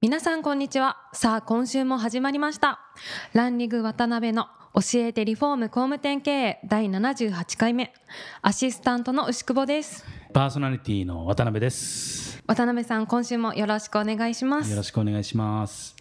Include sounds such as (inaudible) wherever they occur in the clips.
皆さんこんにちは。さあ今週も始まりました。ランリグ渡辺の教えてリフォーム工務店経営第78回目。アシスタントの牛久保です。パーソナリティの渡辺です。渡辺さん今週もよろしくお願いします。よろしくお願いします。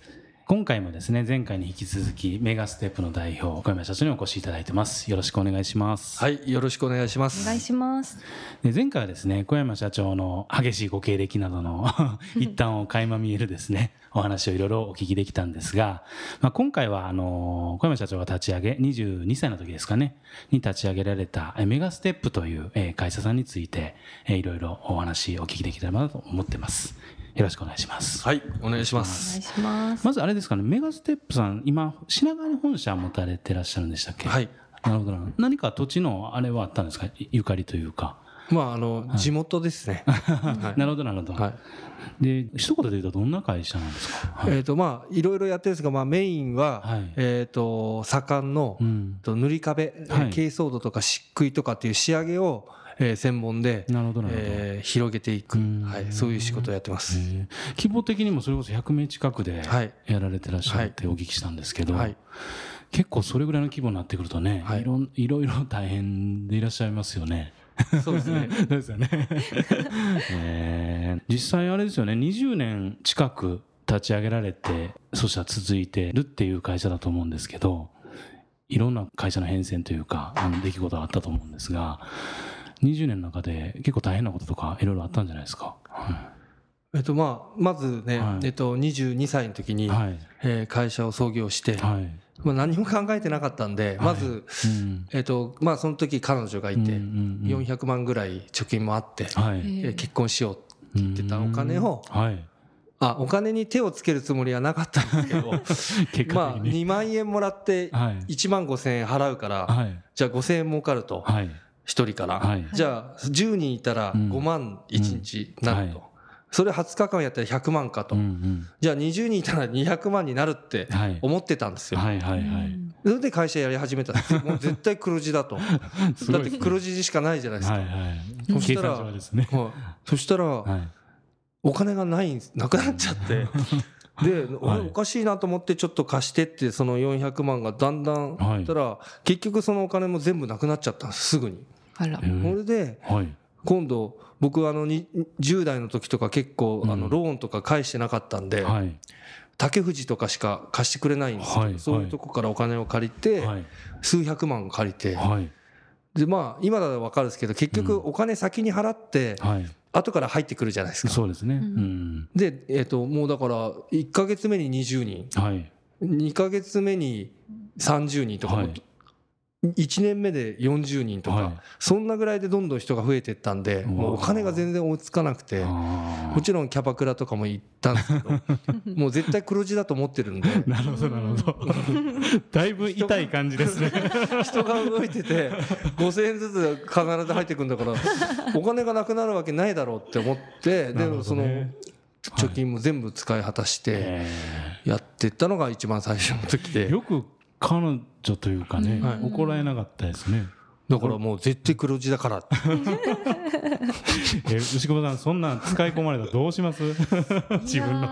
今回もですね、前回に引き続きメガステップの代表小山社長にお越しいただいてます。よろしくお願いします。はい、よろしくお願いします。お願いしますで前回はですね、小山社長の激しいご経歴などの (laughs) 一端を垣間見えるですね、お話をいろいろお聞きできたんですが、まあ、今回はあの小山社長が立ち上げ、22歳の時ですかね、に立ち上げられたえメガステップというえー会社さんについてえーいろいろお話お聞きできればなと思ってます。よろしくお願いします。はい、お願いしまお願いす。しますまずあれですかね、メガステップさん、今、品川に本社持たれてらっしゃるんでしたっけ？はい。なるほど。何か土地のあれはあったんですか？いゆかりというか。まあ、あの、地元ですね。(laughs) はいなるほど、なるほど。はい。で、一言で言うとどんな会社なんですか？はい。えっと、まあ、いろいろやってるんですが、まあ、メインははい、えっと、左官のうん。と塗り壁、はい珪藻土とか漆喰とかっていう仕上げを、えー専門で、なるほど、なるほど。えー広げていくうん、はい、そういう仕事をやってます。へえ規模的にもそれこそ100名近くではいやられてらっしゃるってお聞きしたんですけど、はい。結構それぐらいの規模になってくるとね、はいい、ろんいろいろ大変でいらっしゃいますよね。そうですね。そ (laughs) うですよね。(laughs) えー実際あれですよね、20年近く立ち上げられて、そしたら続いてるっていう会社だと思うんですけど、いろんな会社の変遷というか、あの出来事があったと思うんですが、20年の中で結構大変なこととかいろいろあったんじゃないですか？えっと、まあ、まずねは、いえっと、22歳の時に、はい。えー会社を創業して、はい。まあ、何も考えてなかったんで、まず、うん。えっと、まあ、その時彼女がいて、うんうんうん400万ぐらい貯金もあって、はい。えー結婚しようって言ってたお金を、はい。あ、お金に手をつけるつもりはなかったんですけど、(laughs) 結まあ、果的に。2万円もらって、はい。1万5千円払うから、はい。じゃあ5千円儲かると、はい。1人から。はい。じゃあ、10人いたらうん5万1日なると。うんはそれ20日間やったら100万かと。うんうん。じゃあ20人いたら200万になるってはい。思ってたんですよ。はいはいはい。それで会社やり始めたんです。(laughs) もう絶対黒字だと。だって黒字しかないじゃないですか。はいはい。そしたらね。はいそしたら、はい。お金がないんなくなっちゃって。で、はいおかしいなと思ってちょっと貸してってその400万がだんだんはいたら結局そのお金も全部なくなっちゃったんですすぐに。あらえーそれではい。今度僕あのに10代の時とか結構あうんのローンとか返してなかったんではい。竹藤とかしか貸してくれないんですけはいどそういうとこからお金を借りてはい。数百万借りてはい。でまあ今だと分かるんですけど結局お金先に払ってはい。後から入ってくるじゃないですか。そうですね。ううんん。で、えっともうだから1ヶ月目に20人はい。2ヶ月目に30人とか、はい1年目で40人とか、はい。そんなぐらいでどんどん人が増えていったんで、もうお金が全然追いつかなくて、あもちろんキャバクラとかも行ったんですけど、(laughs) もう絶対黒字だと思ってるんで、ー (laughs) なるほど、なるほど。だいぶ痛い感じですね。人が動いてて、5000円ずつ必ず入ってくんだから、お金がなくなるわけないだろうって思って、なるほどで、そのね、貯金も全部使い果たして、えやってったのが一番最初の時で。ーよく彼女というかねはい、怒られなかったですね。だからもう絶対黒字だからって。(laughs) え、牛久保さん、そんなん使い込まれたらどうします？(laughs) 自分の。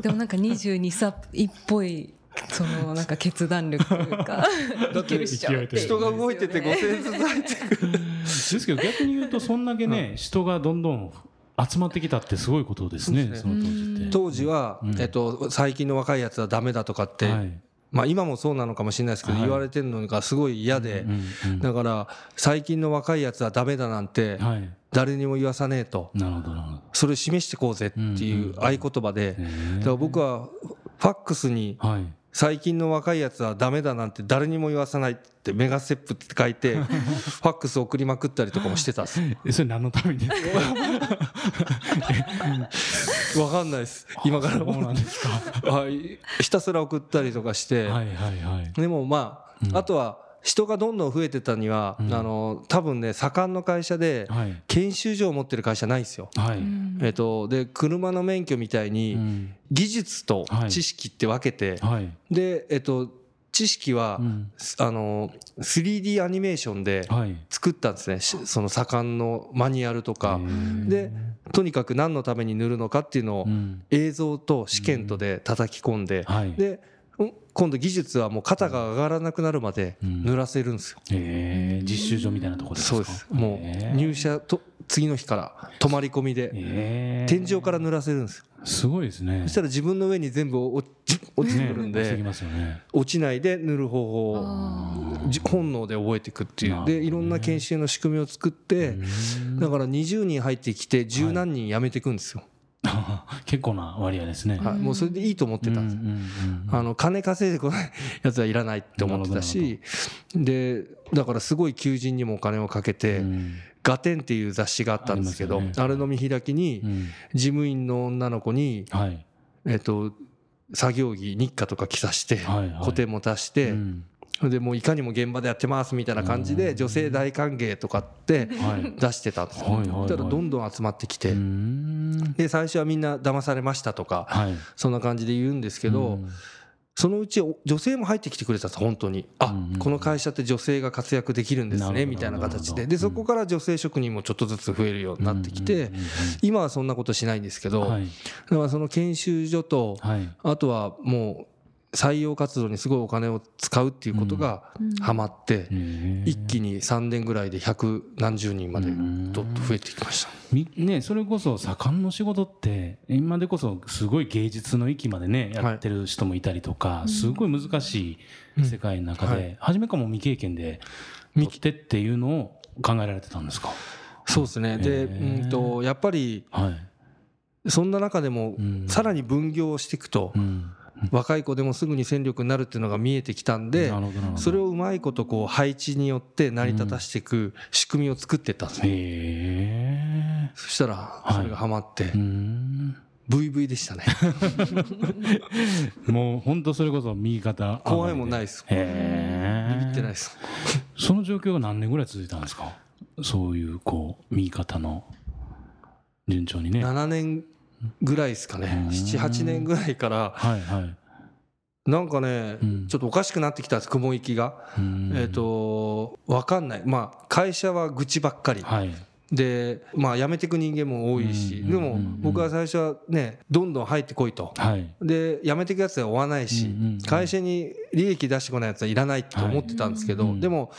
でもなんか22歳っぽいそのなんか決断力というかいけるって人が動いてて5000円ずつ入ってくる。ですけど逆に言うと、そんだけね、人がどんどん集まってきたってすごいことですね、そそうの当時って。当時は、うんえっと、最近の若いやつはダメだとかって、はいまあ今もそうなのかもしれないですけど、はい言われてるのがすごい嫌で、だから最近の若いやつはダメだなんてはい。誰にも言わさねえと。それ示してこうぜっていう合言葉で、だから僕はファックスにはい。最近の若いやつはダメだなんて誰にも言わさないってメガステップって書いて (laughs) ファックス送りまくったりとかもしてたっす。えそれ何のために？(laughs) わかんないです。今から。そうなんですか。(laughs) はい。ひたすら送ったりとかして、はいはいはい。でもまあ、うん。あとは人がどんどん増えてたには、うん。あの多分ね盛んの会社ではい。研修所を持ってる会社ないんですよ。はい、えっと、で車の免許みたいにうん。技術とはい。知識って分けて、はい。で、えっと、知識は、うん。あの 3D アニメーションではい。作ったんですね。しその盛んのマニュアルとか。でとにかく何のために塗るのかっていうのをうん。映像と試験とで叩き込んではい。でうん今度技術はもう肩が上がらなくなるまで塗らせるんですよ。えー、実習所みたいなところですか？そうです。もう入社と次の日から泊まり込みでえー。天井から塗らせるんですよ。すごいですね。そしたら自分の上に全部落ち落ちてくるんでますよね。落ちないで塗る方法本能で覚えていくっていう。でいろんな研修の仕組みを作ってうん。だから20人入ってきて十何人辞めていくんですよ (laughs) 結構な割合ですね、はいもうそれでいいと思ってたんですうんうんうんあの金稼いでこないやつはいらないって思ってたしでだからすごい求人にもお金をかけてうん「ガテン」っていう雑誌があったんですけどあね。あれの見開きにうん。事務員の女の子にはい。えっと作業着日課とか着さしてはいはい。コテも足してうん (laughs) でもういかにも現場でやってますみたいな感じで女性大歓迎とかってはい。出してたんです。よはいはいはい。だからどんどん集まってきて。うん。で最初はみんな騙されましたとかはい。そんな感じで言うんですけど、そのうち女性も入ってきてくれたんです本当に。あ、うんうんこの会社って女性が活躍できるんですねみたいな形で。でそこから女性職人もちょっとずつ増えるようになってきて、今はそんなことしないんですけど、はい。だからその研修所と、はい。あとはもう採用活動にすごいお金を使うっていうことがハマって、一気に3年ぐらいで百何十人までどっと増えてきました。みね、それこそ盛んの仕事って今でこそすごい芸術の域までねやってる人もいたりとか、すごい難しい世界の中で、うん。はい。初めからもう未経験で見てっていうのを考えられてたんですか？そうですね。で、うんとやっぱりはい、そんな中でもうん。さらに分業をしていくと、うん、若い子でもすぐに戦力になるっていうのが見えてきたんでそれをうまいことこう配置によって成り立たしていく仕組みを作っていったんですよ。へえ。そしたらそれがハマってうん。VV でしたね。(laughs) もう本当それこそ右肩怖いもんないです。ビビってないです。その状況が何年ぐらい続いたんですか？そういうこう右肩の順調にね。はい7年ぐらいですかね。うん。78年ぐらいから。はいなんかねうん。ちょっとおかしくなってきたんです雲行きが。うん。えっと分かんない。まあ会社は愚痴ばっかり。はい。でまあ辞めてく人間も多いし。うんでも僕は最初はねどんどん入ってこいと。はい。で辞めていくやつは追わないし。会社に利益出してこないやつはいらないと思ってたんですけど。はいでも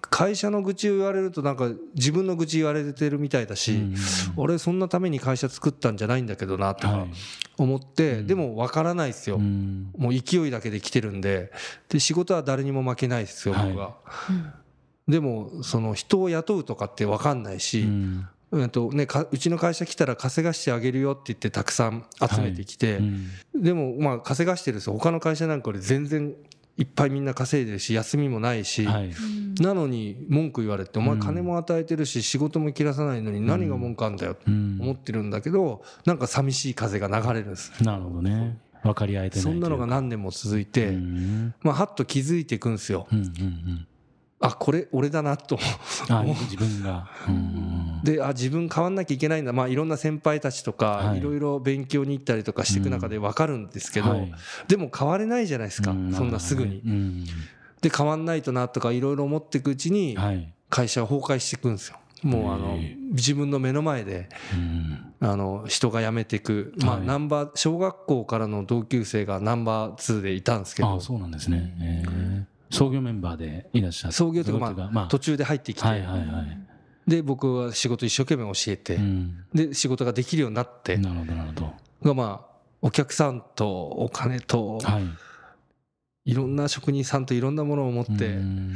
会社の愚痴を言われるとなんか自分の愚痴言われてるみたいだしうん俺そんなために会社作ったんじゃないんだけどなとかはい。思ってでも分からないですよ。うん。もう勢いだけで来てるんで。で仕事は誰にも負けないですよ僕は。でもその人を雇うとかって分かんないし、うん。うんとね、かうちの会社来たら稼がしてあげるよって言ってたくさん集めてきて、うん。でもまあ稼がしてるんですよ。他の会社なんかより全然いっぱいみんな稼いでるし休みもないし、はい。なのに文句言われて「お前うん。金も与えてるし仕事も切らさないのに何が文句あんだよ」ってうん。思ってるんだけどなんか寂しい風が流れるんですなるほどね。分かり合えてないそんなのが何年も続いかて、うん。まあはっと気づいていくんですよ。うんうんうんあこれ俺だなと。(laughs) あ自分が。うん。であ自分変わんなきゃいけないんだ。まあいろんな先輩たちとか、はい。い、ろいろ勉強に行ったりとかしていく中で分かるんですけど、はい。でも変われないじゃないですか、うそんなすぐに。うん。で変わんないとなとかいろいろ思っていくうちにはい。会社は崩壊していくんですよ。もうあの自分の目の前でうん。あの人が辞めていく、まあ、はい。ナンバー小学校からの同級生がナンバー2でいたんですけど。あそうなんですね創業メンバーでいらっしゃる創業というかまあ途中で入ってきて、はいはいはい。で僕は仕事一生懸命教えて、うん。で仕事ができるようになって、なるほどなるほど。がまあお客さんとお金とはい。いろんな職人さんといろんなものを持ってうん。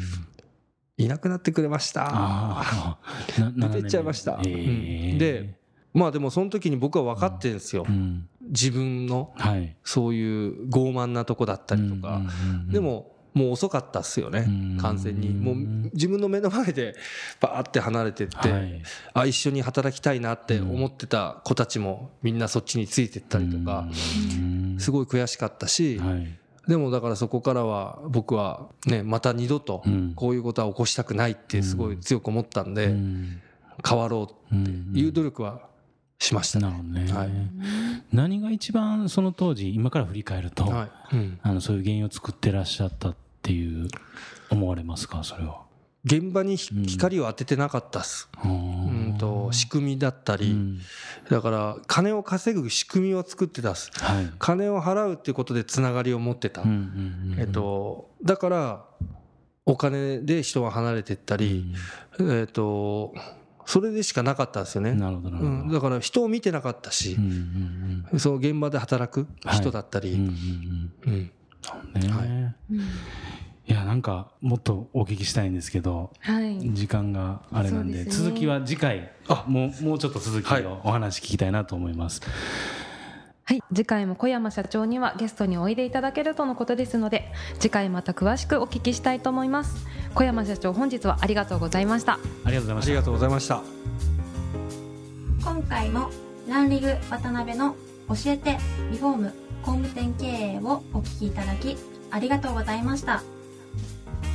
いなくなってくれました。(laughs) 出てっちゃいました。へえうん。でまあでもその時に僕は分かってるんですよ。う。ん。自分のはい。そういう傲慢なとこだったりとか、でももう遅かったっすよね。うん。完全に。もう自分の目の前でバーって離れてって、はい。あ一緒に働きたいなって思ってた子たちもみんなそっちについてったりとか、うん。すごい悔しかったし、はい。でもだからそこからは僕はねまた二度とうん。こういうことは起こしたくないってすごい強く思ったんで、うん。変わろうってうん。いう努力はしました。ね。なるほどね、はい。何が一番その当時今から振り返ると、はい。うん。あのそういう原因を作ってらっしゃったっていう思われますか？それは。現場にひうん光を当ててなかったっす。ううんと仕組みだったり、うん。だから金を稼ぐ仕組みを作ってたっす。はい。金を払うっていうことでつながりを持ってた。えっと、だからお金で人が離れていったり、えっと、それでしかなかったんですよね。なるほどなるほど。うん、だから人を見てなかったしうん、うんうんその現場で働く人だったり、うんうんうんうん。ねはいうんい。やなんかもっとお聞きしたいんですけどはい。時間があれなんでね。続きは次回あもうもうちょっと続きはい。をお話聞きたいなと思います。はい、次回も小山社長にはゲストにおいでいただけるとのことですので次回また詳しくお聞きしたいと思います。小山社長本日はありがとうございました。ありがとうございました。ありがとうございました。今回もランリグ渡辺の教えてリフォーム工務店経営をお聞きいただきありがとうございました。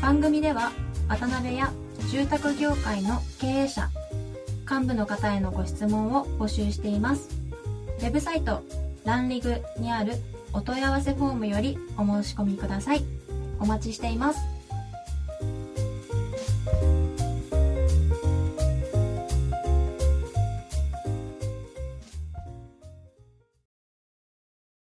番組では渡辺や住宅業界の経営者幹部の方へのご質問を募集しています。ウェブサイトランリグにあるお問い合わせフォームよりお申し込みください。お待ちしています。